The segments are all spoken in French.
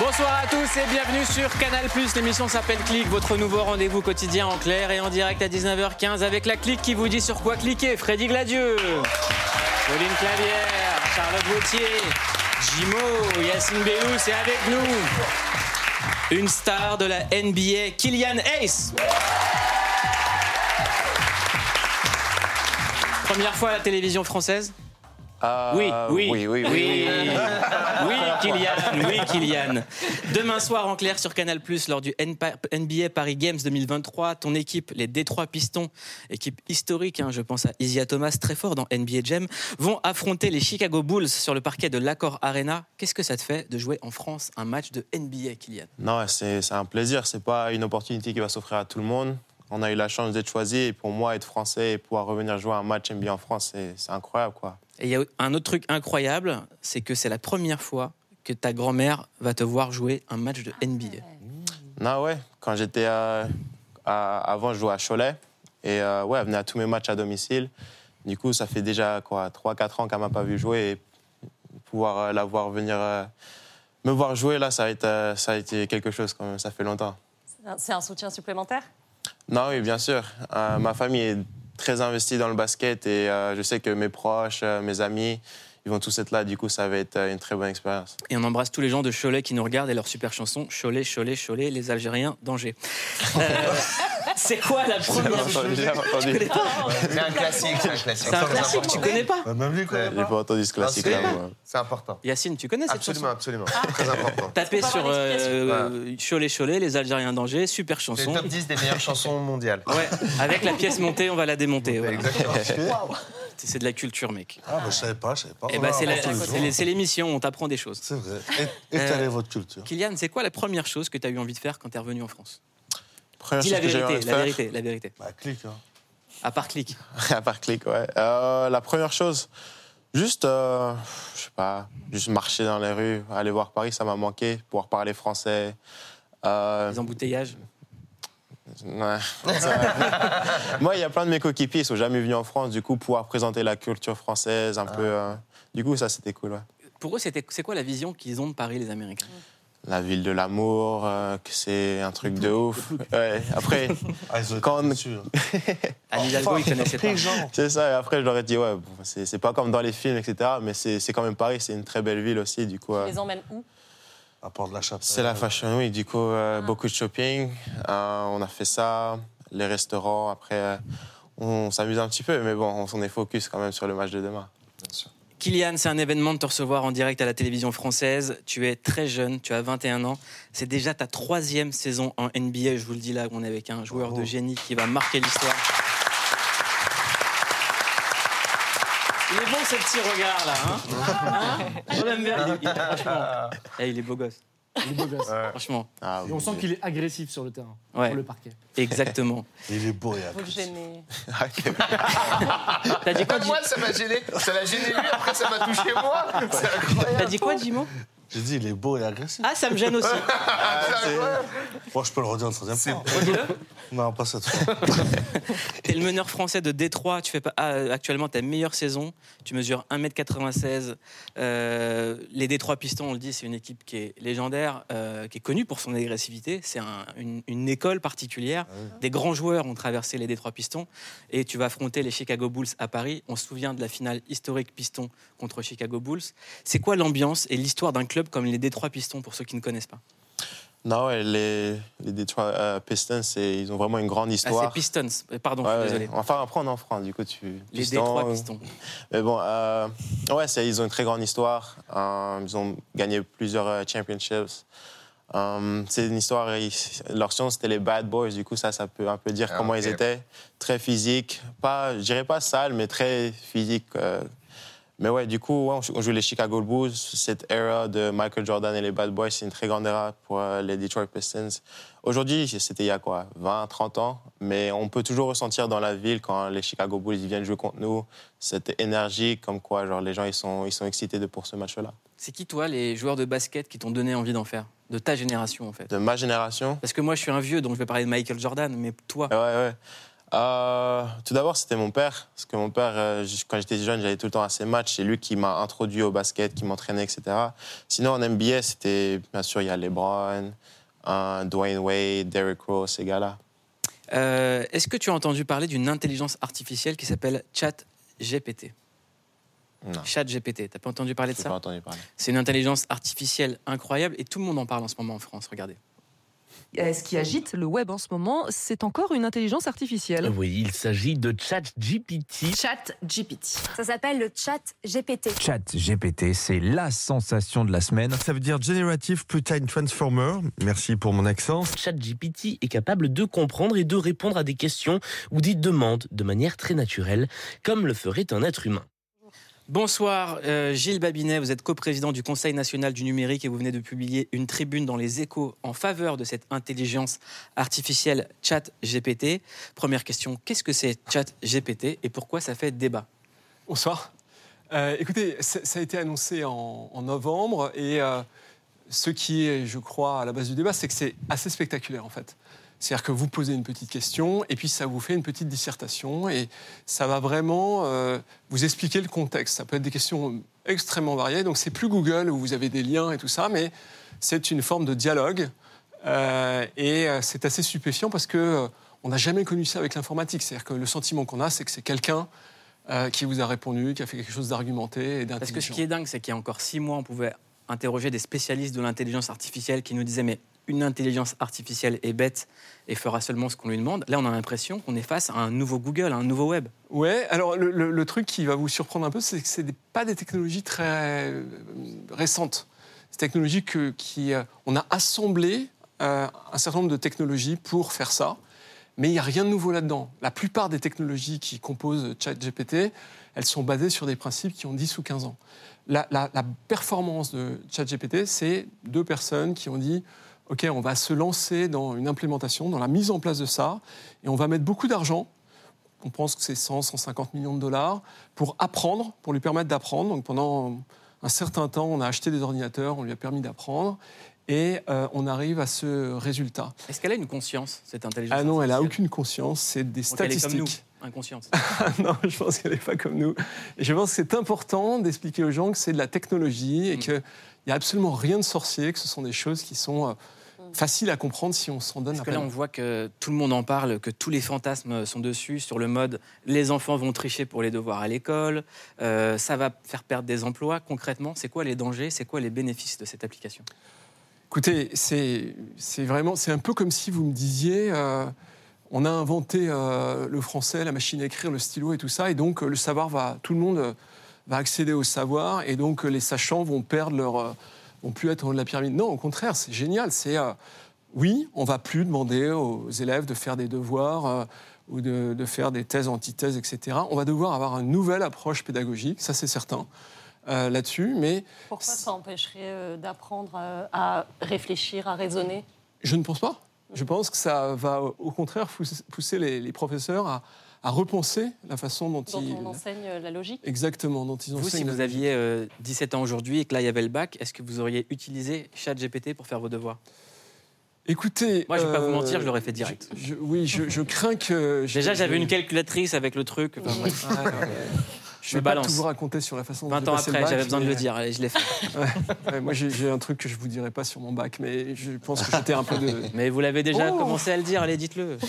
Bonsoir à tous et bienvenue sur Canal+. L'émission s'appelle Click, votre nouveau rendez-vous quotidien en clair et en direct à 19h15 avec la clique qui vous dit sur quoi cliquer. Freddy Gladieux, Pauline Clavière, Charlotte Gauthier, Jimo, Yacine Bellous et avec nous une star de la NBA, Kylian Ace. Première fois à la télévision française oui, oui, oui, oui, oui, oui, oui. oui, Kylian, oui, Kylian. Demain soir en clair sur Canal+, lors du NBA Paris Games 2023, ton équipe, les Détroits Pistons, équipe historique, hein, je pense à Isia Thomas, très fort dans NBA Jam, vont affronter les Chicago Bulls sur le parquet de l'Accor Arena. Qu'est-ce que ça te fait de jouer en France un match de NBA, Kylian? Non, c'est un plaisir. C'est pas une opportunité qui va s'offrir à tout le monde. On a eu la chance d'être choisi et pour moi, être français et pouvoir revenir jouer un match NBA en France, c'est incroyable, quoi. Et il y a un autre truc incroyable, c'est que c'est la première fois que ta grand-mère va te voir jouer un match de NBA. Non, ouais. Quand j'étais euh, à- avant, je jouais à Cholet et euh, ouais, elle venait à tous mes matchs à domicile. Du coup, ça fait déjà quoi, 3-4 ans qu'elle m'a pas vu jouer et pouvoir euh, la voir venir euh, me voir jouer là, ça a été, ça a été quelque chose quand même. Ça fait longtemps. C'est un soutien supplémentaire? Non, oui, bien sûr. Euh, ma famille est très investie dans le basket et euh, je sais que mes proches, euh, mes amis, ils vont tous être là. Du coup, ça va être euh, une très bonne expérience. Et on embrasse tous les gens de Cholet qui nous regardent et leur super chanson Cholet, Cholet, Cholet, les Algériens, danger. Euh, c'est quoi la première J'ai pas entendu, C'est un classique, c'est un classique. C'est un classique, tu connais pas Bah, Même lui, quoi. j'ai pas entendu ce classique-là. C'est important. Yacine, tu connais cette Absolument, chanson absolument. Très important. Tapez sur euh, Cholet, Cholet, les Algériens, danger, super C'est chanson. le top 10 des meilleures chansons mondiales. Ouais, avec la pièce montée, on va la démonter. Exactement. C'est de la culture, mec. Ah, bah, je savais pas, je savais pas. Bah, va c'est l'émission, on t'apprend des choses. C'est vrai. Et- Étalez Euh, votre culture? Kylian, c'est quoi la première chose que tu as eu envie de faire quand tu es revenu en France? Première Dis chose la que j'ai vérité, envie de la faire, vérité, la vérité. Bah, clique, hein. À part clic. à part clic, ouais. Euh, la première chose, juste, euh, je sais pas, juste marcher dans les rues, aller voir Paris, ça m'a manqué, pouvoir parler français. Euh, Les embouteillages. Ouais. Moi, il y a plein de mes coéquipiers, ils sont jamais venus en France, du coup, pouvoir présenter la culture française un peu. euh, Du coup, ça, c'était cool, ouais. Pour eux, c'était- c'est quoi la vision qu'ils ont de Paris, les Américains? La ville de l'amour, euh, que c'est un truc de ouf. Ouais. Après, Ah, ils ont été Quand- déçus, hein. Anne Hidalgo, ils connaissaient pas. C'est ça. Et après, je leur ai dit, ouais, bon, c'est pas comme dans les films, etc. Mais c'est c'est quand même Paris, c'est une très belle ville aussi, du coup. euh, Tu les emmènes où? À part de la chapelle. C'est la Fashion Week, du coup, euh, beaucoup de shopping. Euh, on a fait ça, les restaurants. Après, euh, on s'amuse un petit peu, mais bon, on s'en est focus quand même sur le match de demain. Kylian, c'est un événement de te recevoir en direct à la télévision française. Tu es très jeune, tu as 21 ans. C'est déjà ta troisième saison en NBA. Je vous le dis là, on est avec un joueur de génie qui va marquer l'histoire. Il est bon ce petit regard là, hein, Hein On aime bien. Il est- il est- franchement, eh, il est beau gosse. Il est beau gosse. Franchement, Ah, Et on sent qu'il est agressif sur le terrain, Ouais. sur le parquet. exactement. Il est beau, il y a Vous. T'as dit quoi, Moi, ça m'a gêné. Ça l'a gêné lui, après ça m'a touché moi. C'est incroyable. T'as dit quoi, Jimo J'ai dit, il est beau et agressif. Ah, ça me gêne aussi. C'est incroyable. Moi, je peux le redire une troisième fois. Non, pas cette fois. T'es le meneur français de Détroit. Tu fais pas, ah, actuellement ta meilleure saison. Tu mesures 1m96. Euh, les Détroit Pistons, on le dit, c'est une équipe qui est légendaire, euh, qui est connue pour son agressivité. C'est un- une, une école particulière. Des grands joueurs ont traversé les Détroit Pistons. Et tu vas affronter les Chicago Bulls à Paris. On se souvient de la finale historique Pistons contre Chicago Bulls. C'est quoi l'ambiance et l'histoire d'un club comme les Détroit Pistons, pour ceux qui ne connaissent pas? Non, ouais, les, les Detroit euh, Pistons, ils ont vraiment une grande Ah, histoire. c'est Pistons. Euh, Pardon, Ouais, je suis désolé. Enfin, après, on en France, du coup, tu. Les Pistons, Détroit Pistons. Mais bon, euh, ouais, ils ont une très grande histoire. Euh, ils ont gagné plusieurs euh, championships. Euh, c'est une histoire. ils- leur surnom, c'était les Bad Boys. Du coup, ça, ça peut un peu dire Ah, comment ils étaient. Très physiques. Pas, je dirais pas sales, mais très physiques. Mais ouais, du coup, ouais, on joue- les Chicago Bulls. Cette era de Michael Jordan et les Bad Boys, c'est une très grande era pour euh, les Detroit Pistons. Aujourd'hui, c'était il y a quoi 20, 30 ans? Mais on peut toujours ressentir dans la ville, quand les Chicago Bulls ils viennent jouer contre nous, cette énergie, comme quoi genre, les gens ils sont, ils sont excités de, pour ce match-là. C'est qui, toi, les joueurs de basket qui t'ont donné envie d'en faire? De ta génération, en fait? De ma génération, Parce que moi, je suis un vieux, donc je vais parler de Michael Jordan, mais toi? Ouais, ouais. Euh, tout d'abord, c'était mon père. Parce que mon père, euh, quand j'étais jeune, j'allais tout le temps à ses matchs. C'est lui qui m'a introduit au basket, qui m'entraînait, etc. Sinon, en NBA, c'était, bien sûr, il y a LeBron, Dwayne Wade, Derrick Rose, ces gars-là. Euh, Est-ce que tu as entendu parler d'une intelligence artificielle qui s'appelle ChatGPT Non, ChatGPT, t'as pas entendu parler de je n'ai ça? pas entendu parler. C'est une intelligence artificielle incroyable et tout le monde en parle en ce moment en France, regardez. Euh, Ce qui agite le web en ce moment, c'est encore une intelligence artificielle. Oui, il s'agit de ChatGPT. Chat GPT. Ça s'appelle le chat GPT. Chat GPT, c'est la sensation de la semaine. Ça veut dire Generative Pre-Time Transformer. Merci pour mon accent. ChatGPT est capable de comprendre et de répondre à des questions ou des demandes de manière très naturelle, comme le ferait un être humain. Bonsoir, euh, Gilles Babinet, vous êtes coprésident du Conseil national du numérique et vous venez de publier une tribune dans les échos en faveur de cette intelligence artificielle ChatGPT. Première question, qu'est-ce que c'est ChatGPT et pourquoi ça fait débat? Bonsoir. Euh, écoutez, ça a été annoncé en, en novembre et euh, ce qui est, je crois, à la base du débat, c'est que c'est assez spectaculaire en fait. C'est-à-dire que vous posez une petite question et puis ça vous fait une petite dissertation et ça va vraiment euh, vous expliquer le contexte. Ça peut être des questions extrêmement variées. Donc c'est plus Google où vous avez des liens et tout ça, mais c'est une forme de dialogue euh, et euh, c'est assez stupéfiant parce que euh, on n'a jamais connu ça avec l'informatique. C'est-à-dire que le sentiment qu'on a, c'est que c'est quelqu'un qui vous a répondu, qui a fait quelque chose d'argumenté et Parce que ce d'intelligent. qui est dingue, c'est qu'il y a encore six mois, on pouvait interroger des spécialistes de l'intelligence artificielle qui nous disaient mais une intelligence artificielle est bête et fera seulement ce qu'on lui demande. Là, on a l'impression qu'on est face à un nouveau Google, à un nouveau web. Ouais, alors le, truc qui va vous surprendre un peu, c'est que ce n'est pas des technologies très euh, récentes. C'est des technologies que, qui. euh, on a assemblé euh, un certain nombre de technologies pour faire ça, mais il n'y a rien de nouveau là-dedans. La plupart des technologies qui composent ChatGPT, elles sont basées sur des principes qui ont 10 ou 15 ans. La performance de ChatGPT, c'est deux personnes qui ont dit OK, on va se lancer dans une implémentation, dans la mise en place de ça, et on va mettre beaucoup d'argent on pense que c'est 100, 150 millions de dollars, pour apprendre, pour lui permettre d'apprendre. Donc pendant un certain temps, on a acheté des ordinateurs, on lui a permis d'apprendre, et euh, on arrive à ce résultat. Est-ce qu'elle a une conscience, cette intelligence Ah non, elle n'a aucune conscience, c'est des Donc elle est comme nous, statistiques. inconscience. non, je pense qu'elle n'est pas comme nous. Et je pense que c'est important d'expliquer aux gens que c'est de la technologie et Mm. Qu'il n'y a absolument rien de sorcier, que ce sont des choses qui sont euh, faciles à comprendre si on s'en donne Parce la que là, peine. on voit que tout le monde en parle, que tous les fantasmes sont dessus, sur le mode les enfants vont tricher pour les devoirs à l'école, euh, ça va faire perdre des emplois. Concrètement, c'est quoi les dangers, c'est quoi les bénéfices de cette application? Écoutez, c'est vraiment, c'est un peu comme si vous me disiez, euh, on a inventé euh, le français, la machine à écrire, le stylo et tout ça, et donc le savoir va, tout le monde euh, va accéder au savoir, et donc euh, les sachants vont perdre leur, euh, vont plus être en haut de la pyramide. Non, au contraire, c'est génial. C'est euh, oui, on va plus demander aux élèves de faire des devoirs. euh, ou de, de faire des thèses, antithèses, etc. On va devoir avoir une nouvelle approche pédagogique, ça c'est certain, euh, là-dessus. Mais Pourquoi ça empêcherait d'apprendre à réfléchir, à raisonner? Je ne pense pas. Je pense que ça va au contraire pousser- pousser les, les professeurs à, à repenser la façon dont, dont ils... on enseigne euh, la logique Exactement, dont ils Vous, si vous aviez euh, 17 ans aujourd'hui et que là, il y avait le bac, est-ce que vous auriez utilisé ChatGPT pour faire vos devoirs? Écoutez... Moi, je vais pas vous euh, mentir, je l'aurais fait direct. je- je- oui, je, je crains que... Déjà, j'avais une calculatrice avec le truc. Enfin, bref. Ouais, ouais. Je Je vais pas balance. tout vous raconter sur la façon dont 20 j'ai ans après, j'avais besoin de le mais- dire. Allez, je l'ai fait. Ouais, moi, j'ai un truc que je vous dirai pas sur mon bac, mais je pense que j'étais un peu de... Mais vous l'avez déjà Oh commencé à le dire, allez, dites-le.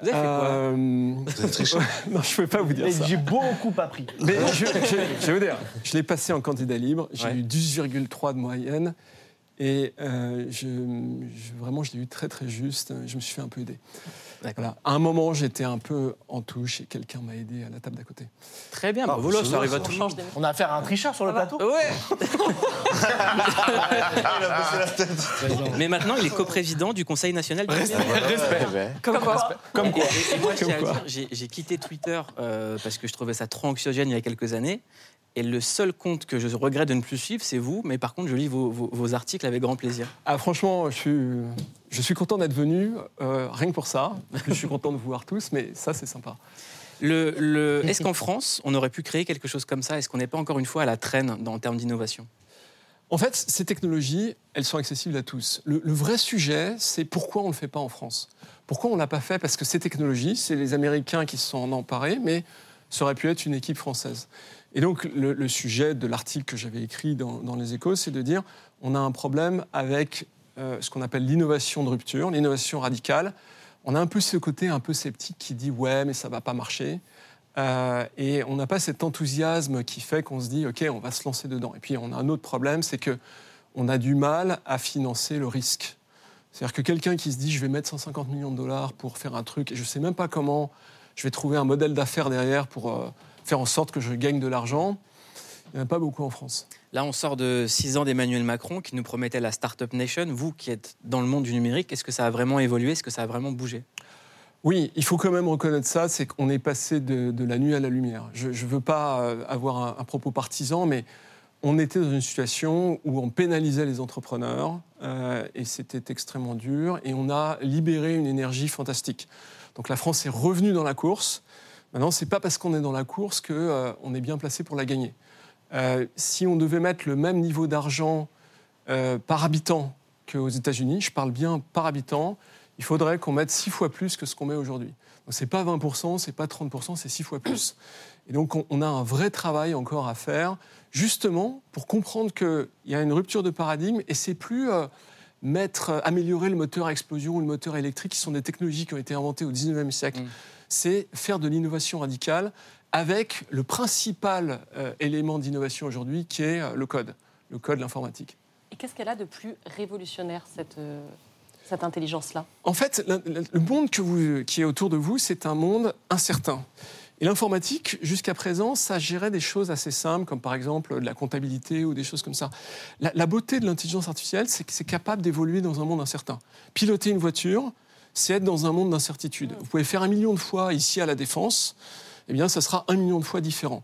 Vous avez fait quoi Euh, Non, je peux pas vous dire ça. J'ai beaucoup appris. Mais je, je- je vais vous dire, je l'ai passé en candidat libre, j'ai Ouais. eu 10,3 de moyenne. Et euh, je, je- vraiment, je l'ai eu très très juste. Je me suis fait un peu aider. Voilà. À un moment, j'étais un peu en touche et quelqu'un m'a aidé à la table d'à côté. Très bien, Ah, c'est ça arrive à On tout le monde. On a affaire à un tricheur sur le plateau Ouais Il a baissé la tête. Mais maintenant, il est coprésident du Conseil national du. Ouais, ouais. Comme quoi Comme quoi. Et, et moi, je Comme quoi. j'ai quitté Twitter euh, parce que je trouvais ça trop anxiogène il y a quelques années. Et le seul compte que je regrette de ne plus suivre, c'est vous. Mais par contre, je lis vos, vos- vos articles avec grand plaisir. Ah, franchement, je suis, je suis content d'être venu, euh, rien que pour ça. Je suis content de vous voir tous, mais ça, c'est sympa. Le, le- Est-ce qu'en France, on aurait pu créer quelque chose comme ça? Est-ce qu'on n'est pas encore une fois à la traîne dans, en termes d'innovation? En fait, ces technologies, elles sont accessibles à tous. Le, le vrai sujet, c'est pourquoi on ne le fait pas en France? Pourquoi on ne l'a pas fait? Parce que ces technologies, c'est les Américains qui se sont en emparés, mais ça aurait pu être une équipe française. Et donc, le, sujet de l'article que j'avais écrit dans, Les Échos, c'est de dire on a un problème avec euh, ce qu'on appelle l'innovation de rupture, l'innovation radicale. On a un peu ce côté un peu sceptique qui dit ouais, mais ça va pas marcher. Euh, et on n'a pas cet enthousiasme qui fait qu'on se dit ok, on va se lancer dedans. Et puis on a un autre problème, c'est que on a du mal à financer le risque. C'est-à-dire que quelqu'un qui se dit je vais mettre 150 millions de dollars pour faire un truc et je ne sais même pas comment je vais trouver un modèle d'affaires derrière pour euh, faire en sorte que je gagne de l'argent, il n'y en a pas beaucoup en France. Là, on sort de six ans d'Emmanuel Macron qui nous promettait la Startup Nation. Vous qui êtes dans le monde du numérique, est-ce que ça a vraiment évolué? Est-ce que ça a vraiment bougé? Oui, il faut quand même reconnaître ça, c'est qu'on est passé de, de la nuit à la lumière. Je ne veux pas euh, avoir un, un propos partisan, mais on était dans une situation où on pénalisait les entrepreneurs euh, et c'était extrêmement dur et on a libéré une énergie fantastique. Donc la France est revenue dans la course. Maintenant, c'est pas parce qu'on est dans la course qu'on euh, on est bien placé pour la gagner. Euh, si on devait mettre le même niveau d'argent euh, par habitant qu'aux États-Unis, je parle bien par habitant, il faudrait qu'on mette six fois plus que ce qu'on met aujourd'hui. Donc c'est pas 20%, c'est pas 30%, c'est six fois plus. Et donc on, a un vrai travail encore à faire, justement pour comprendre qu'il y a une rupture de paradigme et c'est plus mettre, améliorer le moteur à explosion ou le moteur électrique, qui sont des technologies qui ont été inventées au 19e siècle. C'est faire de l'innovation radicale avec le principal euh, élément d'innovation aujourd'hui qui est euh, le code, le code, l'informatique. Et qu'est-ce qu'elle a de plus révolutionnaire, cette, euh, cette intelligence-là? En fait, la- la- le monde que vous- qui est autour de vous, c'est un monde incertain. Et l'informatique, jusqu'à présent, ça gérait des choses assez simples, comme par exemple de la comptabilité ou des choses comme ça. La, la beauté de l'intelligence artificielle, c'est que c'est capable d'évoluer dans un monde incertain. Piloter une voiture, c'est être dans un monde d'incertitude. Vous pouvez faire un million de fois ici à la Défense, eh bien, ça sera un million de fois différent.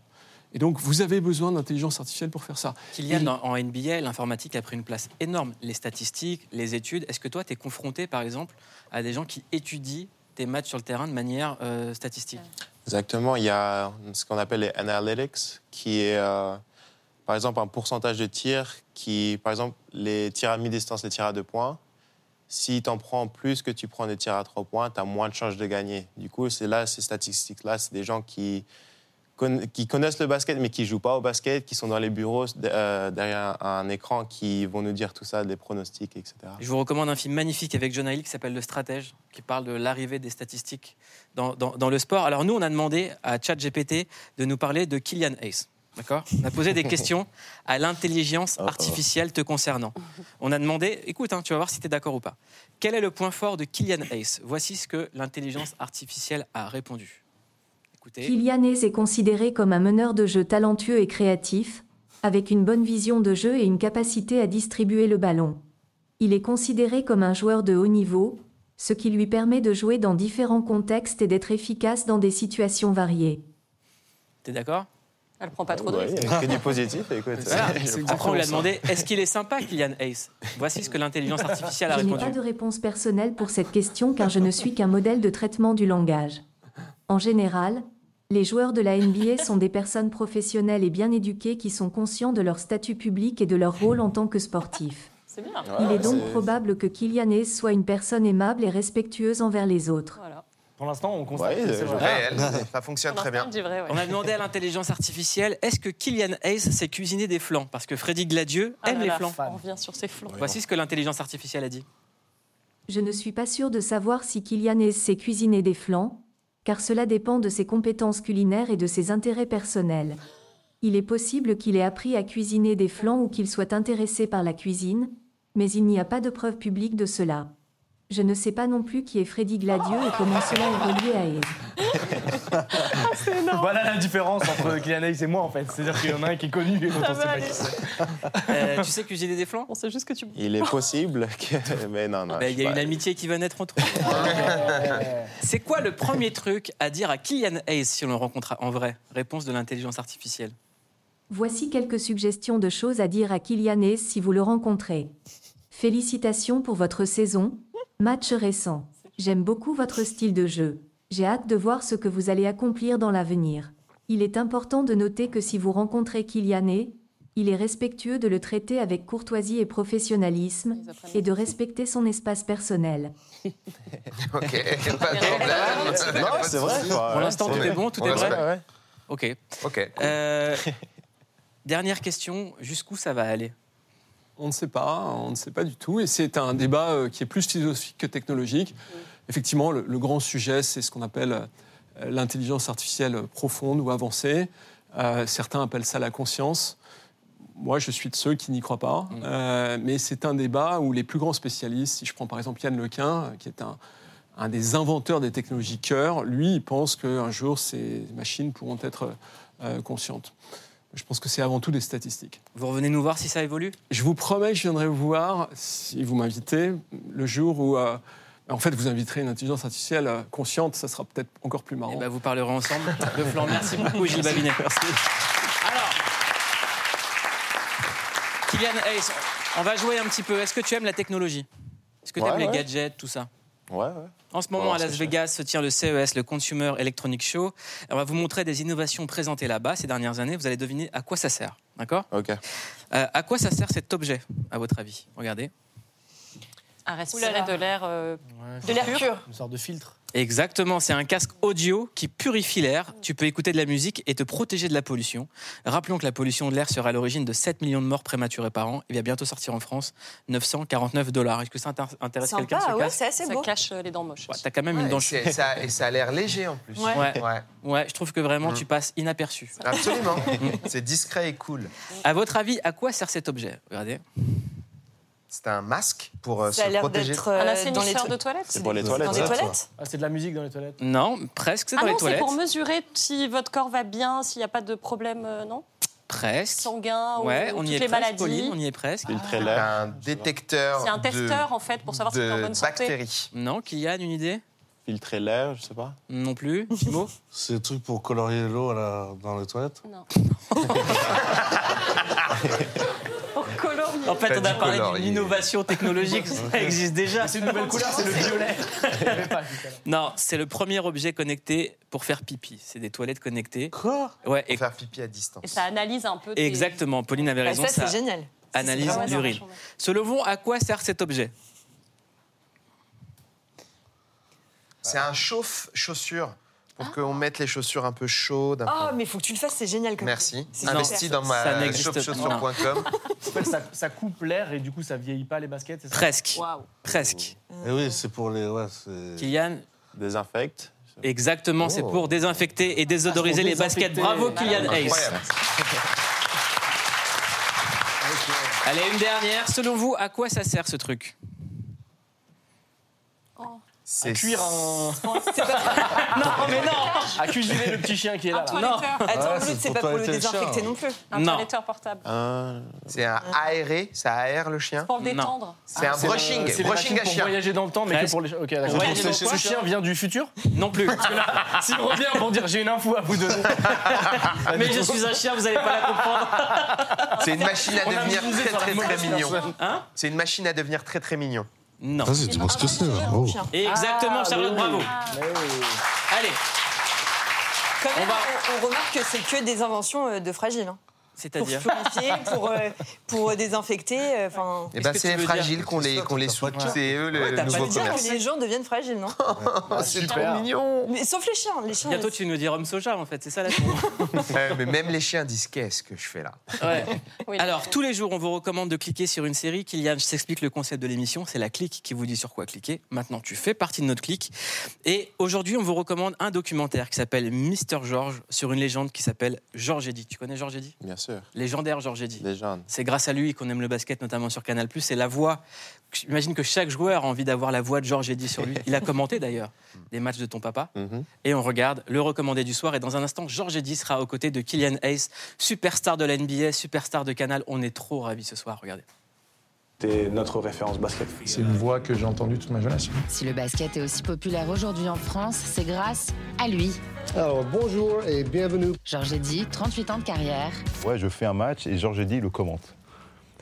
Et donc, vous avez besoin d'intelligence artificielle pour faire ça. Kylian, en, en NBA, l'informatique a pris une place énorme. Les statistiques, les études. Est-ce que toi, tu es confronté, par exemple, à des gens qui étudient tes maths sur le terrain de manière euh, statistique? Exactement, il y a ce qu'on appelle les analytics, qui est euh, par exemple un pourcentage de tirs qui, par exemple, les tirs à mi-distance, les tirs à deux points, si tu en prends plus que tu prends des tirs à trois points, tu as moins de chances de gagner. Du coup, c'est là, ces statistiques-là, c'est des gens qui, qui connaissent le basket mais qui jouent pas au basket, qui sont dans les bureaux euh, derrière un écran, qui vont nous dire tout ça, des pronostics, etc. Je vous recommande un film magnifique avec John Hill qui s'appelle Le Stratège, qui parle de l'arrivée des statistiques dans le sport. Alors nous, on a demandé à ChatGPT de nous parler de Kylian Hayes. D'accord On a posé des questions à l'intelligence artificielle te concernant. On a demandé, écoute, hein, tu vas voir si tu es d'accord ou pas. Quel est le point fort de Kylian Hayes? Voici ce que l'intelligence artificielle a répondu. Écoutez. Kylian Hayes est considéré comme un meneur de jeu talentueux et créatif, avec une bonne vision de jeu et une capacité à distribuer le ballon. Il est considéré comme un joueur de haut niveau, ce qui lui permet de jouer dans différents contextes et d'être efficace dans des situations variées. T'es d'accord? Elle prend pas trop de risques. que du positif, écoute. Voilà. Après, on lui a demandé est-ce qu'il est sympa, Kylian Hayes? Voici ce que l'intelligence artificielle a Je n'ai répondu. pas de réponse personnelle pour cette question car je ne suis qu'un modèle de traitement du langage. En général, les joueurs de la NBA sont des personnes professionnelles et bien éduquées qui sont conscients de leur statut public et de leur rôle en tant que sportifs. C'est bien. Il est donc probable que Kylian Hayes soit une personne aimable et respectueuse envers les autres. Voilà. Pour l'instant, on constate Ouais, que c'est je- vrai. Réel, ça fonctionne très bien. vrai, ouais. On a demandé à l'intelligence artificielle est-ce que Kylian Hayes sait cuisiner des flancs? Parce que Freddy Gladieux Ah aime là les là, flancs. On revient sur ses flancs. Voici ce que l'intelligence artificielle a dit. Je ne suis pas sûre de savoir si Kylian Hayes sait cuisiner des flancs, car cela dépend de ses compétences culinaires et de ses intérêts personnels. Il est possible qu'il ait appris à cuisiner des flancs ou qu'il soit intéressé par la cuisine, mais il n'y a pas de preuve publique de cela. Je ne sais pas non plus qui est Freddy Gladieux et comment cela est relié à Hayes. Voilà la différence entre Kylian Hayes et moi en fait. C'est-à-dire qu'il y en a un qui est connu et l'autre on sait pas qui c'est. Euh, tu sais cuisiner des flancs? On sait juste que tu. Il est possible que. Mais non, non. Je Il y a une amitié qui va naître entre nous. C'est quoi le premier truc à dire à Kylian Hayes si on le rencontre en vrai? Réponse de l'intelligence artificielle. Voici quelques suggestions de choses à dire à Kylian Hayes si vous le rencontrez. Félicitations pour votre saison. Match récent. J'aime beaucoup votre style de jeu. J'ai hâte de voir ce que vous allez accomplir dans l'avenir. Il est important de noter que si vous rencontrez Kylian il est respectueux de le traiter avec courtoisie et professionnalisme et de respecter son espace personnel. Ok, pas de problème. Non, c'est vrai. quoi. Pour l'instant, tout est bon, tout est vrai. Ok. Euh, dernière question, jusqu'où ça va aller? On ne sait pas, on ne sait pas du tout. Et c'est un débat euh, qui est plus philosophique que technologique. Effectivement, le, le grand sujet, c'est ce qu'on appelle euh, l'intelligence artificielle profonde ou avancée. Euh, certains appellent ça la conscience. Moi, je suis de ceux qui n'y croient pas. Euh, mais c'est un débat où les plus grands spécialistes, si je prends par exemple Yann Lequin, qui est un, un des inventeurs des technologies cœur, lui, il pense qu'un jour, ces machines pourront être euh, conscientes. Je pense que c'est avant tout des statistiques. Vous revenez nous voir si ça évolue? Je vous promets que je viendrai vous voir, si vous m'invitez, le jour où, euh, en fait, vous inviterez une intelligence artificielle euh, consciente, ça sera peut-être encore plus marrant. Eh ben, vous parlerez ensemble. Le flanc, merci beaucoup, Gilles Babinet. Alors, Kylian Hayes, on va jouer un petit peu. Est-ce que tu aimes la technologie? Est-ce que tu Ouais, aimes les ouais. gadgets, tout ça? Ouais, ouais. En ce moment, à Las. Vegas se tient le CES, le Consumer Electronic Show. On va vous montrer des innovations présentées là-bas ces dernières années. Vous allez deviner à quoi ça sert. D'accord? Ok. Euh, À quoi ça sert cet objet, à votre avis? Regardez. À respirer de l'air. euh, De l'air pur. Une sorte de filtre. Exactement, c'est un casque audio qui purifie l'air. Tu peux écouter de la musique et te protéger de la pollution. Rappelons que la pollution de l'air sera à l'origine de 7 millions de morts prématurées par an. Il va bientôt sortir en France 949 dollars. Est-ce que ça intéresse quelqu'un ce ouais, casque c'est assez beau. Ça cache euh, les dents moches. Ouais, T'as quand même une dent et ça, et ça a l'air léger en plus. Ouais. Ouais. Ouais, je trouve que vraiment Mm. tu passes inaperçu. Absolument. c'est discret et cool. À votre avis, à quoi sert cet objet? Regardez. C'est un masque pour euh, Ça a se l'air protéger. d'être, euh, Un assainisseur de toilettes C'est pour les toilettes. Dans les ça. toilettes? Ah, c'est de la musique dans les toilettes Non, presque, c'est Ah dans non, les c'est toilettes. pour mesurer si votre corps va bien, s'il n'y a pas de problème, euh, non? Presque. Sanguin Ouais, ou on toutes y est les presque, maladies. Pauline, on y est presque. C'est l'air. un détecteur. C'est un de- testeur, en fait, pour savoir si es en bonne santé. bactéries. Non, Kylian, une idée? Filtrer l'air, je sais pas. Non plus. Thibaut? C'est le truc pour colorier l'eau dans les toilettes? Non. En fait, on a parlé d'une innovation technologique, ça existe déjà. C'est une nouvelle couleur, c'est le violet. Non, c'est le premier objet connecté pour faire pipi. C'est des toilettes connectées. Quoi? Ouais, Pour et- faire pipi à distance. Et ça analyse un peu. tes- exactement. Pauline avait Bah, raison. ça, c'est génial. Analyse l'urine. Selon vous, à quoi sert cet objet? C'est un chauffe-chaussure Ah. pour qu'on mette les chaussures un peu chaudes. un Oh, peu- mais il faut que tu le fasses, c'est génial. Comme Merci. C'est Investi super. dans ma fait, ça, ça coupe l'air et du coup, ça vieillit pas les baskets, c'est ça? Presque. Waouh. Presque. Eh oui, c'est pour les. Ouais. Kylian? Désinfecte. Exactement, c'est Oh. pour désinfecter et désodoriser Ah, les baskets. Bravo Kylian Hayes. Incroyable. Allez, une dernière. Selon vous, à quoi ça sert ce truc? C'est À cuire un. non, mais non À cuisiner le petit chien qui est là. là. Non. Attends, Ouais, l'autre, c'est pas pour le désinfecter non plus. Un Non. toiletteur portable. C'est un aéré, ça aère le chien. Pour le Non. détendre. C'est un le- brushing, c'est brushing machines à pour chien. voyager dans le temps, mais Presque. que pour les. Ok, d'accord. Voyager Ce- chien vient du futur Non plus. Si on revient pour dire j'ai une info à vous donner. Mais je suis un chien, vous n'allez pas la comprendre. C'est une machine à On a devenir misé très sur la très très mauvaise mignon. personne. Hein C'est une machine à devenir très très mignon. Non. Vas-y, dis-moi ce que c'est là. Oh. Exactement, Ah, Charlotte, bravo. Oui. Allez, Quand même, On va- on, on remarque que c'est que des inventions euh, de fragiles. hein. Pour c'est-à-dire purifier, pour, euh, pour désinfecter. euh, Enfin. Et ben que c'est tu veux fragile dire qu'on les, qu'on les T'as pas C'est eux le, Ouais, le t'as pas nouveau de dire commerce. que les gens deviennent fragiles, non Oh, c'est super. trop mignon. Mais sauf les chiens. Les chiens Bientôt, tu nous dis Rome Soja, en fait, c'est ça la Ouais, mais même les chiens disent qu'est-ce que je fais là? Ouais. Oui. Alors, tous les jours, on vous recommande de cliquer sur une série. Kylian s'explique le concept de l'émission. C'est la clique qui vous dit sur quoi cliquer. Maintenant, tu fais partie de notre clique. Et aujourd'hui, on vous recommande un documentaire qui s'appelle Mister George sur une légende qui s'appelle Georges Eddy. Tu connais Georges Eddy? Bien sûr. Légendaire Georges Eddy. Légende. C'est grâce à lui qu'on aime le basket, notamment sur Canal+. C'est la voix. J'imagine que chaque joueur a envie d'avoir la voix de Georges Eddy sur lui. Il a commenté d'ailleurs des matchs de ton papa. Mhm. Et on regarde le recommandé du soir. Et dans un instant, Georges Eddy sera aux côtés de Kylian Hayes, superstar de la NBA, superstar de Canal. On est trop ravis ce soir. Regardez. T'es notre référence basket. C'est une voix que j'ai entendue toute ma jeunesse. Si le basket est aussi populaire aujourd'hui en France, c'est grâce à lui. Alors bonjour et bienvenue. Georges Eddy, 38 ans de carrière. Ouais, je fais un match et Georges Eddy le commente.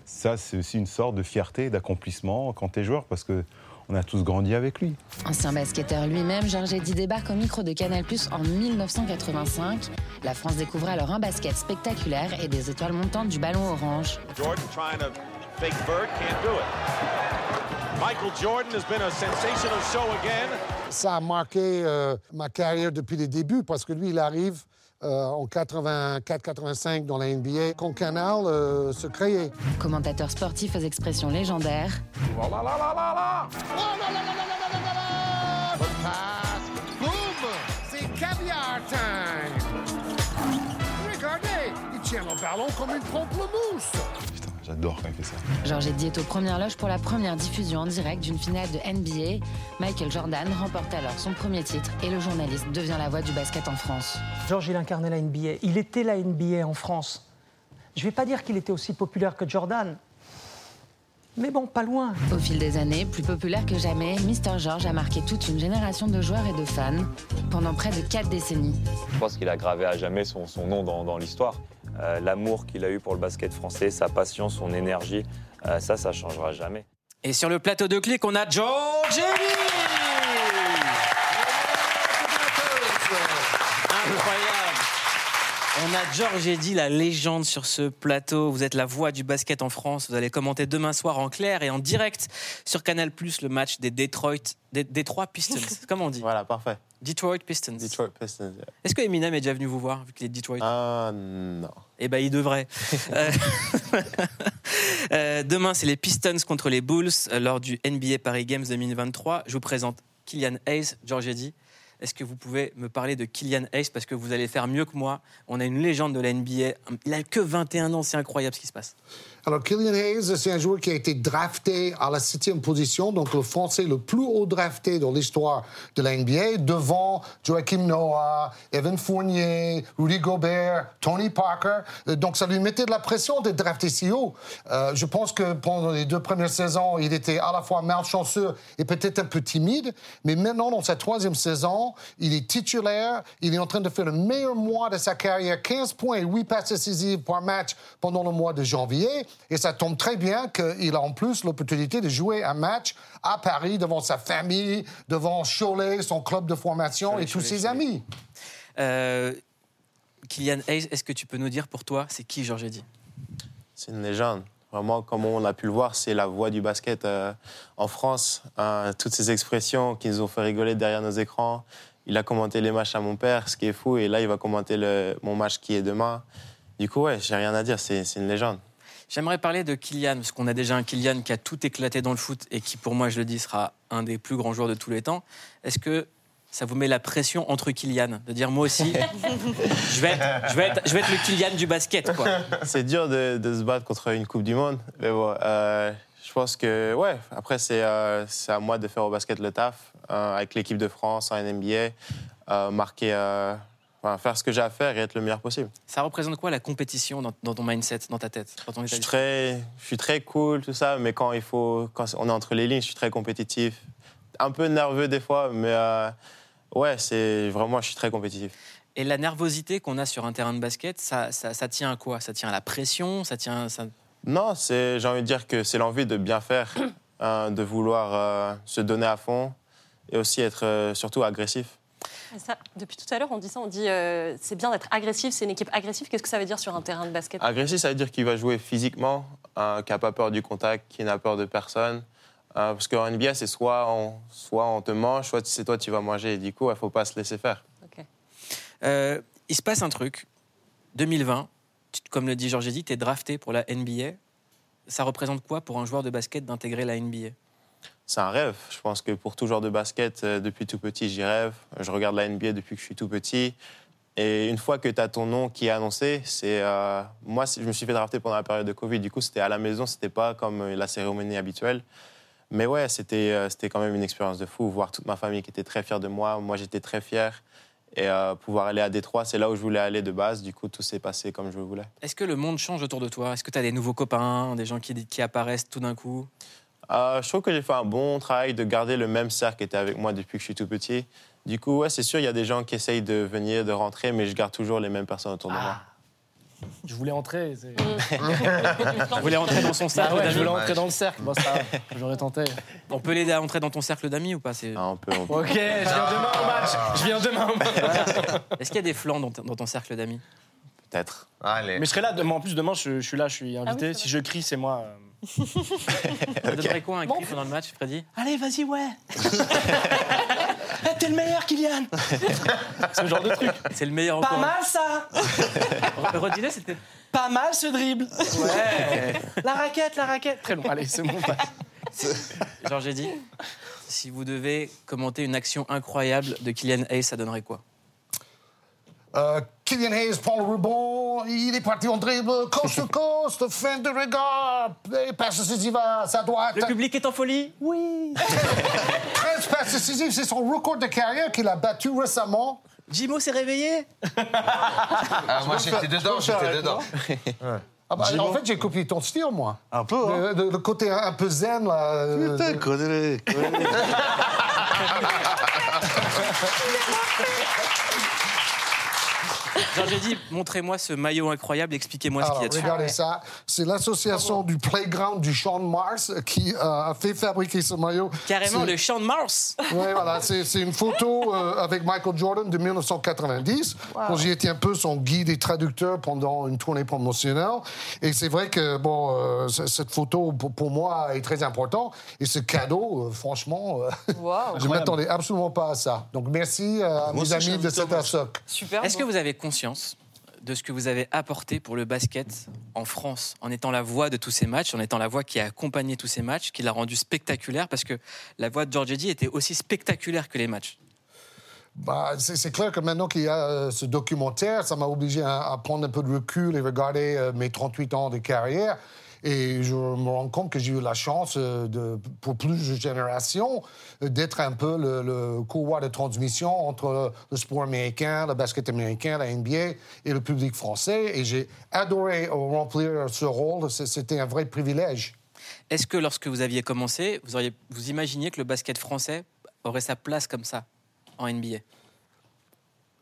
Ça, c'est aussi une sorte de fierté, d'accomplissement quand t'es joueur, parce que on a tous grandi avec lui. Ancien basketteur lui-même, Georges Eddy débarque au micro de Canal+ en 1985. La France découvre alors un basket spectaculaire et des étoiles montantes du ballon orange. Jordan trying to Fake bird, can't do it. Michael Jordan has been a sensational show again. Ça a marqué euh, ma carrière depuis les débuts parce que lui, il arrive euh, en 84-85 dans la NBA quand Canal euh, se créait. Commentateur sportif aux expressions légendaires. Oh là là là là là Oh là là là là là là là Bonne passe Boum C'est caviar time Regardez, il tient le ballon comme une pamplemousse J'adore quand il fait ça. Georges Eddy est aux premières loges pour la première diffusion en direct d'une finale de NBA. Michael Jordan remporte alors son premier titre et le journaliste devient la voix du basket en France. Georges, il incarnait la NBA. Il était la NBA en France. Je ne vais pas dire qu'il était aussi populaire que Jordan. Mais bon, pas loin. Au fil des années, plus populaire que jamais, Mister George a marqué toute une génération de joueurs et de fans pendant près de quatre décennies. Je pense qu'il a gravé à jamais son, son nom dans, dans l'histoire. Euh, L'amour qu'il a eu pour le basket français, sa passion, son énergie, euh, ça, ça changera jamais. Et sur le plateau de clic, on a George Incroyable. On a Georges Eddy, la légende sur ce plateau. Vous êtes la voix du basket en France. Vous allez commenter demain soir en clair et en direct sur Canal le match des Detroit, des Detroit Pistons. Comment on dit? Voilà, parfait. Detroit Pistons. Detroit Pistons. yeah. Est-ce que Eminem est déjà venu vous voir vu qu'il est de Detroit? Ah non. Eh ben, il devrait. Euh, euh, demain, c'est les Pistons contre les Bulls euh, lors du NBA Paris Games 2023. Je vous présente Kylian Hayes, George Eddy. Est-ce que vous pouvez me parler de Kylian Hayes? Parce que vous allez faire mieux que moi On a une légende de la NBA. Il a que 21 ans, c'est incroyable ce qui se passe. Alors, Killian Hayes, c'est un joueur qui a été drafté à la septième position, donc le Français le plus haut drafté dans l'histoire de la NBA, devant Joachim Noah, Evan Fournier, Rudy Gobert, Tony Parker. Euh, Donc, ça lui mettait de la pression d'être drafté si haut. Euh, je pense que pendant les deux premières saisons, il était à la fois malchanceux et peut-être un peu timide, mais maintenant, dans sa troisième saison, il est titulaire, il est en train de faire le meilleur mois de sa carrière, 15 points et 8 passes décisives par match pendant le mois de janvier. Et ça tombe très bien qu'il a en plus l'opportunité de jouer un match à Paris devant sa famille, devant Cholet, son club de formation et tous Cholet, ses Cholet. amis. Euh, Kylian Hayes, est-ce que tu peux nous dire pour toi, c'est qui George Eddy? C'est une légende. Vraiment, comme on a pu le voir, c'est la voix du basket euh, en France. Euh, toutes ces expressions qui nous ont fait rigoler derrière nos écrans. Il a commenté les matchs à mon père, ce qui est fou. Et là, il va commenter le- mon match qui est demain. Du coup, ouais, j'ai rien à dire. C'est une légende. J'aimerais parler de Kylian, parce qu'on a déjà un Kylian qui a tout éclaté dans le foot et qui, pour moi, je le dis, sera un des plus grands joueurs de tous les temps. Est-ce que ça vous met la pression entre Kylian de dire moi aussi, je vais être, je vais être, je vais être le Kylian du basket, quoi. C'est dur de, de se battre contre une Coupe du Monde. Mais bon, euh, je pense que, ouais, après, c'est euh, c'est à moi de faire au basket le taf, euh, avec l'équipe de France en NBA, marquer, enfin, faire ce que j'ai à faire et être le meilleur possible. Ça représente quoi la compétition dans, dans ton mindset, dans ta tête dans ton Je suis très, je suis très cool, tout ça, mais quand il faut, quand on est entre les lignes, je suis très compétitif. Un peu nerveux des fois, mais ouais, c'est vraiment, je suis très compétitif. Et la nervosité qu'on a sur un terrain de basket, ça, ça, ça tient à quoi? Ça tient à la pression? Ça tient. Ça... Non, c'est, j'ai envie de dire que c'est l'envie de bien faire, hein, de vouloir euh, se donner à fond et aussi être euh, surtout agressif. Ça, depuis tout à l'heure, on dit ça, on dit euh, c'est bien d'être agressif, c'est une équipe agressive. Qu'est-ce que ça veut dire sur un terrain de basket? Agressif, ça veut dire qu'il va jouer physiquement, euh, qui n'a pas peur du contact, qui n'a peur de personne. Euh, parce qu'en NBA, c'est soit on, soit on te mange, soit c'est toi qui vas manger. Et du coup, il ne faut pas se laisser faire. Euh, il se passe un truc. 2020, tu- comme le dit Georges Eddy, tu es drafté pour la NBA. Ça représente quoi pour un joueur de basket d'intégrer la NBA C'est un rêve. Je pense que pour tout joueur de basket, euh, depuis tout petit, j'y rêve. Je regarde la NBA depuis que je suis tout petit. Et une fois que tu as ton nom qui est annoncé, c'est euh, moi, je me suis fait drafter pendant la période de Covid. Du coup, c'était à la maison, c'était pas comme la cérémonie habituelle. Mais ouais, c'était euh, c'était quand même une expérience de fou. Voir toute ma famille qui était très fière de moi. Moi, j'étais très fier. Et euh, pouvoir aller à Détroit, c'est là où je voulais aller de base. Du coup, tout s'est passé comme je le voulais. Est-ce que le monde change autour de toi? Est-ce que tu as des nouveaux copains, des gens qui, qui apparaissent tout d'un coup? Euh, je trouve que j'ai fait un bon travail de garder le même cercle qui était avec moi depuis que je suis tout petit. Du coup, ouais, c'est sûr, il y a des gens qui essayent de venir, de rentrer, mais je garde toujours les mêmes personnes autour de moi. Je voulais entrer. c'est- Vous voulez entrer dans son cercle Ah ouais, je voulais entrer dans le cercle. Bon, ça, va, j'aurais tenté. On peut l'aider à entrer dans ton cercle d'amis ou pas c'est- on peut, Ok, je viens demain au match. Je viens demain au match. Est-ce qu'il y a des flancs dans, ton- dans ton cercle d'amis Peut-être. Allez. Mais je serai là demain. En plus, demain, je, je suis là, je suis invité. si je crie, c'est moi. euh. Ça donnerait quoi un cri pendant le match, Freddy? Allez, vas-y, ouais. Eh, T'es le meilleur, Kylian. Ce genre de truc. C'est le meilleur Pas encore. mal ça. Redis-le, c'était. Pas mal ce dribble. Ouais. La raquette, la raquette. Très long. Allez, c'est bon. Georges dit, si vous devez commenter une action incroyable de Kylian Hayes, ça donnerait quoi? Euh, Kylian Hayes prend le rebond, il est parti en dribble, coast to coast, fin de regard, et passe décisive à sa droite. Le public est en folie? Oui 13 passes décisives, c'est son record de carrière qu'il a battu récemment. Jimo s'est réveillé? Ah, moi j'étais dedans, j'étais dedans. Ah bah, en fait, j'ai copié ton style, moi. Un peu, hein. Le, le- le côté un, peu zen, là. euh, Putain, de- connais-les. Georges dit, montrez-moi ce maillot incroyable, expliquez-moi ce qu'il y a dessus. regardez ça. C'est l'association du Playground du Champ de Mars qui euh, a fait fabriquer ce maillot. Carrément le champ de Mars Oui, voilà, c'est c'est une photo euh, avec Michael Jordan de 1990. Bon, J'y étais un peu son guide et traducteur pendant une tournée promotionnelle. Et c'est vrai que bon, euh, cette photo, pour, pour moi, est très importante. Et ce cadeau, euh, franchement, euh, je ne m'attendais absolument pas à ça. Donc merci à Moi mes amis de j'invite au cet match. ASOC. Super. Est-ce que vous avez conscience de ce que vous avez apporté pour le basket en France, en étant la voix de tous ces matchs, en étant la voix qui a accompagné tous ces matchs, qui l'a rendu spectaculaire, parce que la voix de George Eddy était aussi spectaculaire que les matchs. Bah, c'est clair que maintenant qu'il y a euh, ce documentaire, ça m'a obligé à, à prendre un peu de recul et regarder euh, mes 38 ans de carrière. Et je me rends compte que j'ai eu la chance, euh, de, pour plusieurs générations, euh, d'être un peu le, le couloir de transmission entre le sport américain, le basket américain, la NBA et le public français. Et j'ai adoré euh, remplir ce rôle. C'était un vrai privilège. Est-ce que lorsque vous aviez commencé, vous, auriez, vous imaginiez que le basket français aurait sa place comme ça en NBA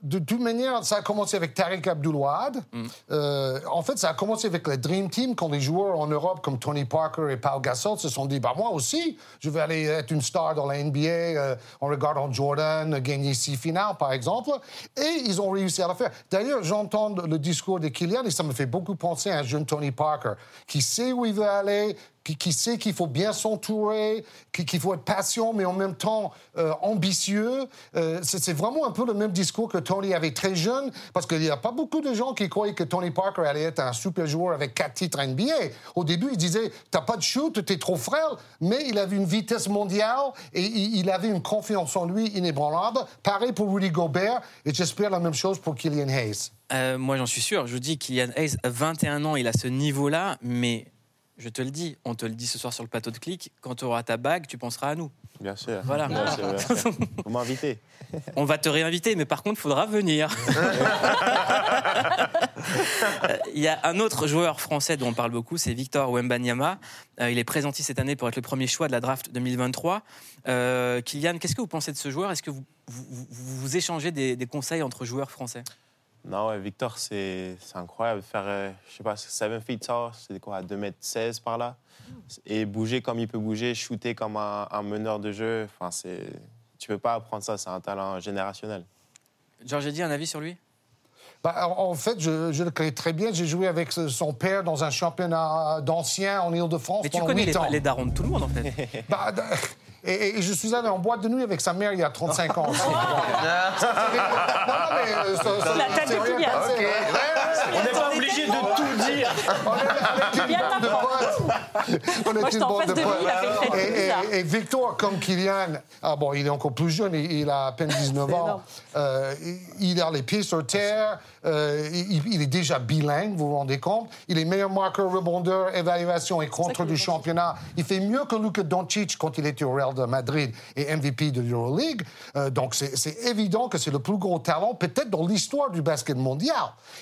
De toute manière, ça a commencé avec Tariq Abdul-Wahad. Euh, en fait, ça a commencé avec la Dream Team, quand les joueurs en Europe comme Tony Parker et Paul Gasol se sont dit bah, Moi aussi, je vais aller être une star dans la NBA euh, en regardant Jordan gagner six finales, par exemple. Et ils ont réussi à le faire. D'ailleurs, j'entends le discours de Kylian et ça me fait beaucoup penser à un jeune Tony Parker qui sait où il veut aller, qui, qui sait qu'il faut bien s'entourer, qui- qu'il faut être patient, mais en même temps euh, ambitieux. Euh, c'est vraiment un peu le même discours que Tony avait très jeune, parce qu'il n'y a pas beaucoup de gens qui croyaient que Tony Parker allait être un super joueur avec quatre titres NBA. Au début, il disait T'as pas de shoot, t'es trop frêle, mais il avait une vitesse mondiale et il, avait une confiance en lui inébranlable. Pareil pour Rudy Gobert, et j'espère la même chose pour Kylian Hayes. Euh, Moi, j'en suis sûr. Je vous dis, Kylian Hayes, à 21 ans, il a ce niveau-là, mais je te le dis, on te le dit ce soir sur le plateau de clic, quand tu auras ta bague, tu penseras à nous. Bien sûr. Voilà. Bien sûr, bien sûr. Faut m'inviter. On va te réinviter, mais par contre, il faudra venir. Il y a un autre joueur français dont on parle beaucoup, c'est Victor Wembanyama. Euh, il est présenté cette année pour être le premier choix de la draft 2023. Euh, Kylian, qu'est-ce que vous pensez de ce joueur? Est-ce que vous, vous, vous- vous échangez des, des conseils entre joueurs français? Non, ouais, Victor, c'est c'est incroyable. Faire, euh, je sais pas, 7 feet tall, c'est quoi, 2m16 par là. Et bouger comme il peut bouger, shooter comme un, un meneur de jeu. Enfin, c'est. Tu peux pas apprendre ça, c'est un talent générationnel. Georges dit un avis sur lui? Bah, en fait, je, je le connais très bien. J'ai joué avec ce- son père dans un championnat d'anciens en Ile-de-France Mais tu connais les, les darons de tout le monde, en fait. Bah, et, et je suis allé en boîte de nuit avec sa mère il y a 35 ans. aussi. non, non, mais... euh, ça- ça- La tête de rien Kylian. passé. Ok. Ouais, ouais, On n'est pas obligé de tout dire. On est bande t'apprendre. potes. Moi, en bande de une Et- et- bizarre. Et, Victor, comme Kylian, ah bon, il est encore plus jeune, il, il a à peine 19 ans. Euh, il, il a les pieds sur terre, euh, il, il est déjà bilingue, vous vous rendez compte. Il est meilleur marqueur, rebondeur, évaluation et contre du championnat. Il fait mieux que Luka Doncic quand il était au Real de Madrid et MVP de l'Euroleague. Euh, donc c'est c'est évident que c'est le plus gros talent peut-être dans l'histoire du basket mondial.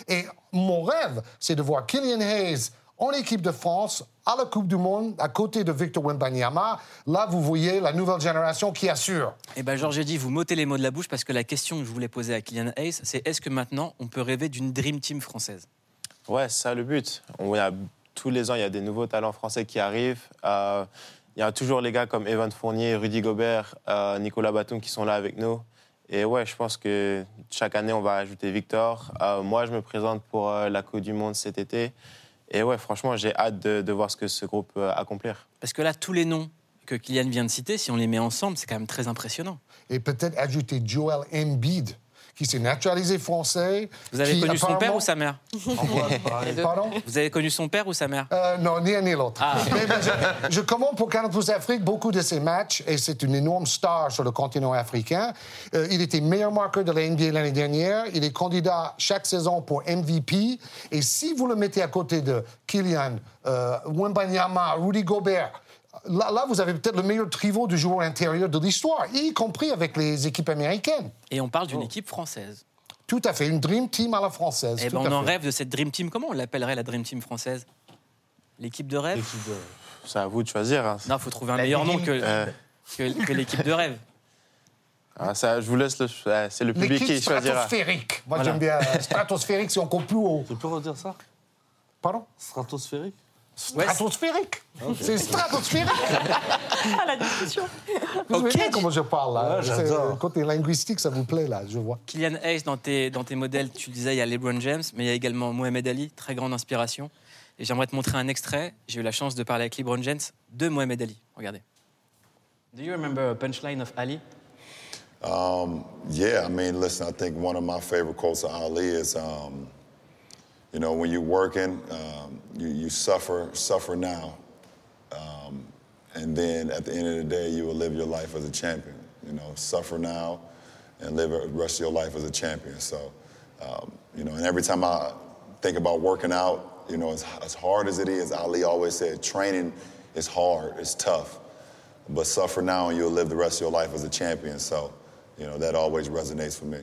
Et mon rêve, c'est de voir Kylian Hayes en équipe de France à la Coupe du Monde à côté de Victor Wembanyama. Là, vous voyez la nouvelle génération qui assure. Eh ben, Georges dit, vous m'ôtez les mots de la bouche parce que la question que je voulais poser à Kylian Hayes, c'est est-ce que maintenant on peut rêver d'une Dream Team française? Ouais, c'est ça le but. On a, tous les ans, il y a des nouveaux talents français qui arrivent. Euh, il y a toujours les gars comme Evan Fournier, Rudy Gobert, euh, Nicolas Batum qui sont là avec nous. Et ouais, je pense que chaque année, on va ajouter Victor. Euh, moi, je me présente pour euh, la Coupe du Monde cet été. Et ouais, franchement, j'ai hâte de, de voir ce que ce groupe peut accomplir. Parce que là, tous les noms que Kylian vient de citer, si on les met ensemble, c'est quand même très impressionnant. Et peut-être ajouter Joel Embiid, qui s'est naturalisé français. Vous avez qui connu son père ou sa mère Les deux. Pardon Vous avez connu son père ou sa mère Euh, non, ni un ni l'autre. Ah. Je, je commande pour Canal Plus Afrique beaucoup de ses matchs et c'est une énorme star sur le continent africain. Euh, il était meilleur marqueur de la NBA l'année dernière. Il est candidat chaque saison pour MVP. Et si vous le mettez à côté de Kylian, euh, Wembanyama, Rudy Gobert, là, là, vous avez peut-être le meilleur trivot du joueur intérieur de l'histoire, y compris avec les équipes américaines. Et on parle d'une équipe française. Tout à fait, une Dream Team à la française. Eh tout ben, on à en fait. rêve de cette Dream Team. Comment on l'appellerait la Dream Team française? L'équipe de rêve? C'est à vous de choisir. hein. Non, il faut trouver un meilleur nom que, Euh, que, que l'équipe de rêve. ah, ça, je vous laisse le. C'est le public qui choisira. stratosphérique. Moi, Voilà. j'aime bien. euh, Stratosphérique, c'est encore plus haut. Tu peux redire ça? Pardon? Stratosphérique? Stratosphérique C'est stratosphérique Ah, la discussion. Vous voyez bien comment je parle, là? Ouais. Côté linguistique, ça vous plaît, là, je vois. Kylian Hayes, dans tes, dans tes modèles, tu le disais, il y a LeBron James, mais il y a également Mohamed Ali, très grande inspiration. Et j'aimerais te montrer un extrait. J'ai eu la chance de parler avec LeBron James de Mohamed Ali. Regardez. Do you remember a punchline of Ali? Um, yeah, I mean, listen, I think one of my favorite quotes of Ali is, um, you know, when you're working, um, you, you suffer, suffer now. Um, and then at the end of the day, you will live your life as a champion. You know, suffer now and live the rest of your life as a champion. So, um, you know, and every time I think about working out, you know, as, as hard as it is, Ali always said, training is hard, it's tough but suffer now and you'll live the rest of your life as a champion. So, you know, that always resonates for me.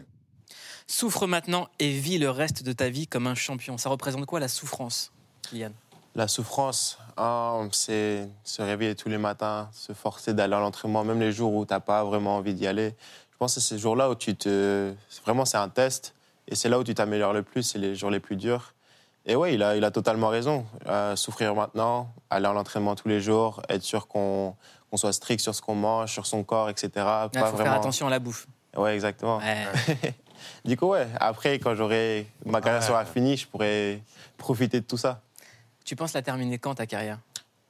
Souffre maintenant et vis le reste de ta vie comme un champion. Ça représente quoi la souffrance, Kylian? La souffrance, hein, c'est se réveiller tous les matins, se forcer d'aller à l'entraînement, même les jours où tu n'as pas vraiment envie d'y aller. Je pense que c'est ces jours-là où tu te. Vraiment, c'est un test. Et c'est là où tu t'améliores le plus, c'est les jours les plus durs. Et ouais, il a, il a totalement raison. Euh, souffrir maintenant, aller à l'entraînement tous les jours, être sûr qu'on soit strict sur ce qu'on mange, sur son corps, etc. Il faut faire attention à la bouffe. Ouais, exactement. du coup, ouais, après, quand j'aurai ma carrière Ouais. sera finie, je pourrai profiter de tout ça. Tu penses la terminer quand ta carrière?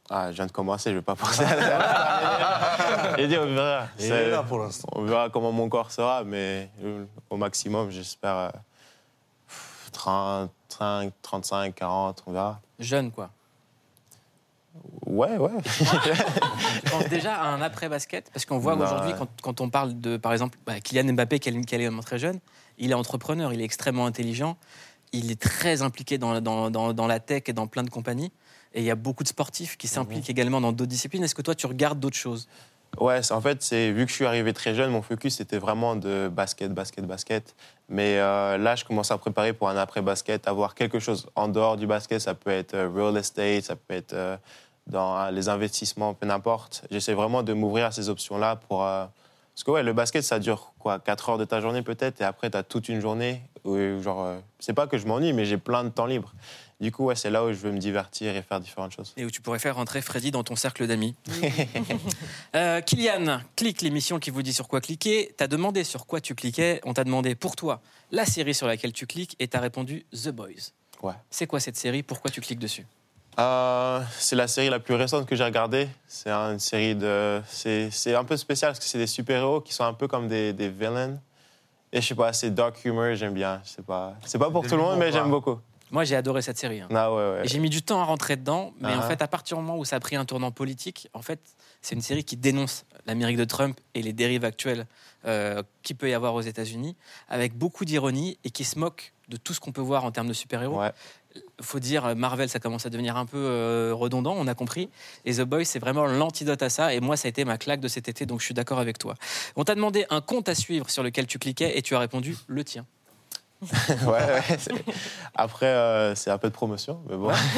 Ah, je viens de commencer, je vais pas penser à la J'ai dit, on verra. Il est là pour l'instant. On verra comment mon corps sera, mais euh, au maximum, j'espère euh, 35, 35, 40, on verra. Jeune, quoi. Ouais, ouais. Tu penses déjà à un après-basket? Parce qu'on voit Non, aujourd'hui, quand, quand on parle de, par exemple, bah, Kylian Mbappé, qui est, également très jeune, il est entrepreneur, il est extrêmement intelligent, il est très impliqué dans, dans, dans, dans la tech et dans plein de compagnies. Et il y a beaucoup de sportifs qui s'impliquent également dans d'autres disciplines. Est-ce que toi, tu regardes d'autres choses? Ouais, en fait, c'est vu que je suis arrivé très jeune, mon focus était vraiment de basket, basket, basket. Mais euh, là, je commence à préparer pour un après-basket, avoir quelque chose en dehors du basket. Ça peut être euh, real estate, ça peut être euh, dans euh, les investissements, peu n'importe. J'essaie vraiment de m'ouvrir à ces options-là pour. euh, Parce que ouais, le basket, ça dure quoi 4 heures de ta journée peut-être, et après, tu as toute une journée où, genre, euh, c'est pas que je m'ennuie, mais j'ai plein de temps libre. Du coup, ouais, c'est là où je veux me divertir et faire différentes choses. Et où tu pourrais faire rentrer Freddy dans ton cercle d'amis. Euh, Kylian, clique l'émission qui vous dit sur quoi cliquer. T'as demandé sur quoi tu cliquais. On t'a demandé pour toi la série sur laquelle tu cliques et t'as répondu The Boys. Ouais. C'est quoi cette série? Pourquoi tu cliques dessus? Euh, c'est la série la plus récente que j'ai regardée. C'est une série de. C'est c'est un peu spécial parce que c'est des super-héros qui sont un peu comme des, des villains. Et je sais pas, c'est dark humor, j'aime bien. Sais pas. C'est pas pour tout le monde, mais j'aime beaucoup. Moi, j'ai adoré cette série. hein. Ah ouais, j'ai mis du temps à rentrer dedans, mais en Ah. fait, à partir du moment où ça a pris un tournant politique, en fait, c'est une série qui dénonce l'Amérique de Trump et les dérives actuelles euh, qu'il peut y avoir aux États-Unis, avec beaucoup d'ironie et qui se moque de tout ce qu'on peut voir en termes de super-héros. Faut dire, euh, Marvel, ça commence à devenir un peu euh, redondant, on a compris. Et The Boys, c'est vraiment l'antidote à ça. Et moi, ça a été ma claque de cet été, donc je suis d'accord avec toi. On t'a demandé un compte à suivre sur lequel tu cliquais et tu as répondu le tien. ouais, ouais, Après, euh, c'est un peu de promotion, mais bon.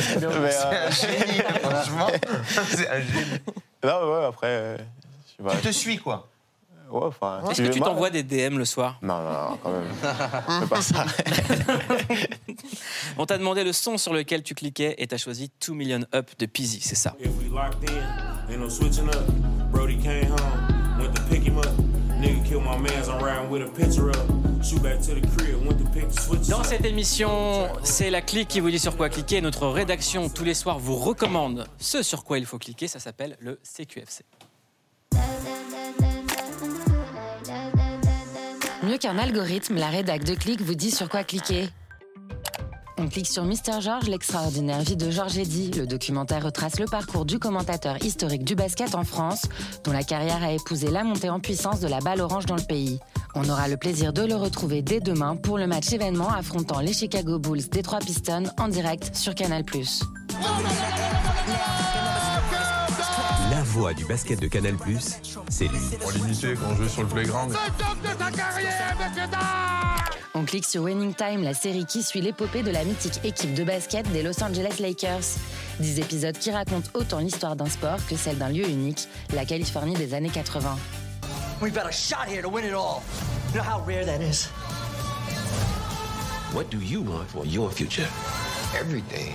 C'est un génie, franchement. C'est un génie. Non, ouais, après. euh, je sais pas. Tu te suis, quoi Ouais, enfin. Est-ce que tu t'envoies des DM le soir? Non, non, non, quand même. Fais pas ça. On t'a demandé le son sur lequel tu cliquais et t'as choisi 2 Million Up de Peasy, c'est ça? Dans cette émission, c'est la clique qui vous dit sur quoi cliquer. Notre rédaction, tous les soirs, vous recommande ce sur quoi il faut cliquer. Ça s'appelle le CQFC. Mieux qu'un algorithme, la rédac de clic vous dit sur quoi cliquer. On clique sur Mister George, l'extraordinaire vie de Georges Eddy. Le documentaire retrace le parcours du commentateur historique du basket en France, dont la carrière a épousé la montée en puissance de la balle orange dans le pays. On aura le plaisir de le retrouver dès demain pour le match événement affrontant les Chicago Bulls des Trois Pistons en direct sur Canal+. Voix du basket de Canal+, c'est lui. Pour limiter quand je vais sur le playground. On clique sur Winning Time, la série qui suit l'épopée de la mythique équipe de basket des Los Angeles Lakers. Dix épisodes qui racontent autant l'histoire d'un sport que celle d'un lieu unique, la Californie des années 80. We've got a shot here to win it all. You know how rare that is? What do you want for your future? Everything.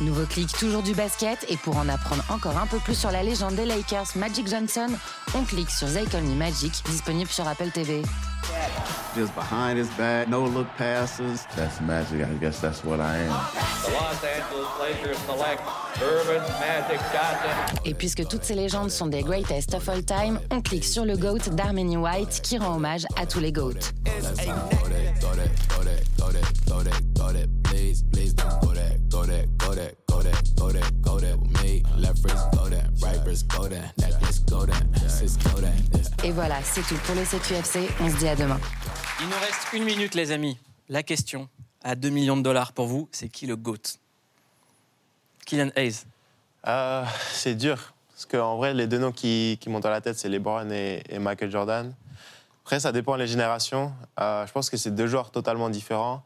Nouveau clic, toujours du basket, et pour en apprendre encore un peu plus sur la légende des Lakers, Magic Johnson, on clique sur They Call Me Magic, disponible sur Apple TV. Just behind his back, no look passes. That's magic. I guess that's what I am. The Los Angeles Lakers select Urban Magic Johnson. Et puisque toutes ces légendes sont des greatest of all time, on clique sur le GOAT d'Armenie White qui rend hommage à tous les GOATs. Et voilà, c'est tout pour le CQFC. On se dit à demain. Il nous reste une minute, les amis. La question à 2 millions de dollars pour vous, c'est qui le GOAT? Kylian Hayes. Euh, c'est dur. Parce qu'en vrai, les deux noms qui, qui montent à la tête, c'est LeBron et, et Michael Jordan. Après, ça dépend des générations. Euh, je pense que c'est deux joueurs totalement différents.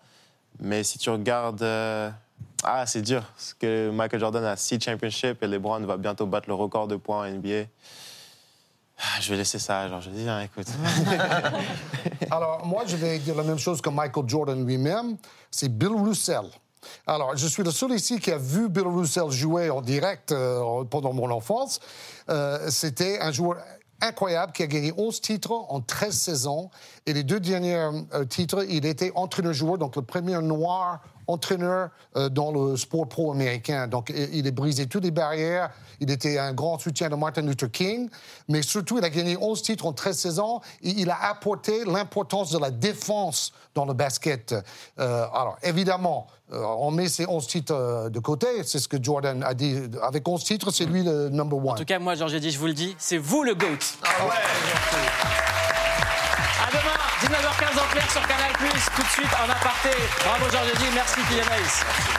Mais si tu regardes. euh, Ah, c'est dur. Parce que Michael Jordan a six championships et LeBron va bientôt battre le record de points en NBA. Ah, Je vais laisser ça, genre, je dis, hein, écoute. Alors, moi, je vais dire la même chose que Michael Jordan lui-même. C'est Bill Russell. Alors, je suis le seul ici qui a vu Bill Russell jouer en direct euh, pendant mon enfance. Euh, C'était un joueur incroyable qui a gagné 11 titres en 13 saisons. Et les deux derniers euh, titres, il était entraîneur-joueur, donc le premier noir entraîneur euh, dans le sport pro américain. Donc, il a brisé toutes les barrières. Il était un grand soutien de Martin Luther King. Mais surtout, il a gagné 11 titres en 13 saisons. Et il a apporté l'importance de la défense dans le basket. Euh, alors, évidemment, euh, on met ces 11 titres euh, de côté. C'est ce que Jordan a dit. Avec 11 titres, c'est lui le number one. En tout cas, moi, Georges dit, je vous le dis, c'est vous le GOAT. À demain, 19h15 en clair sur Canal+. Tout de suite en aparté. Bravo Georges merci Kylian Hayes.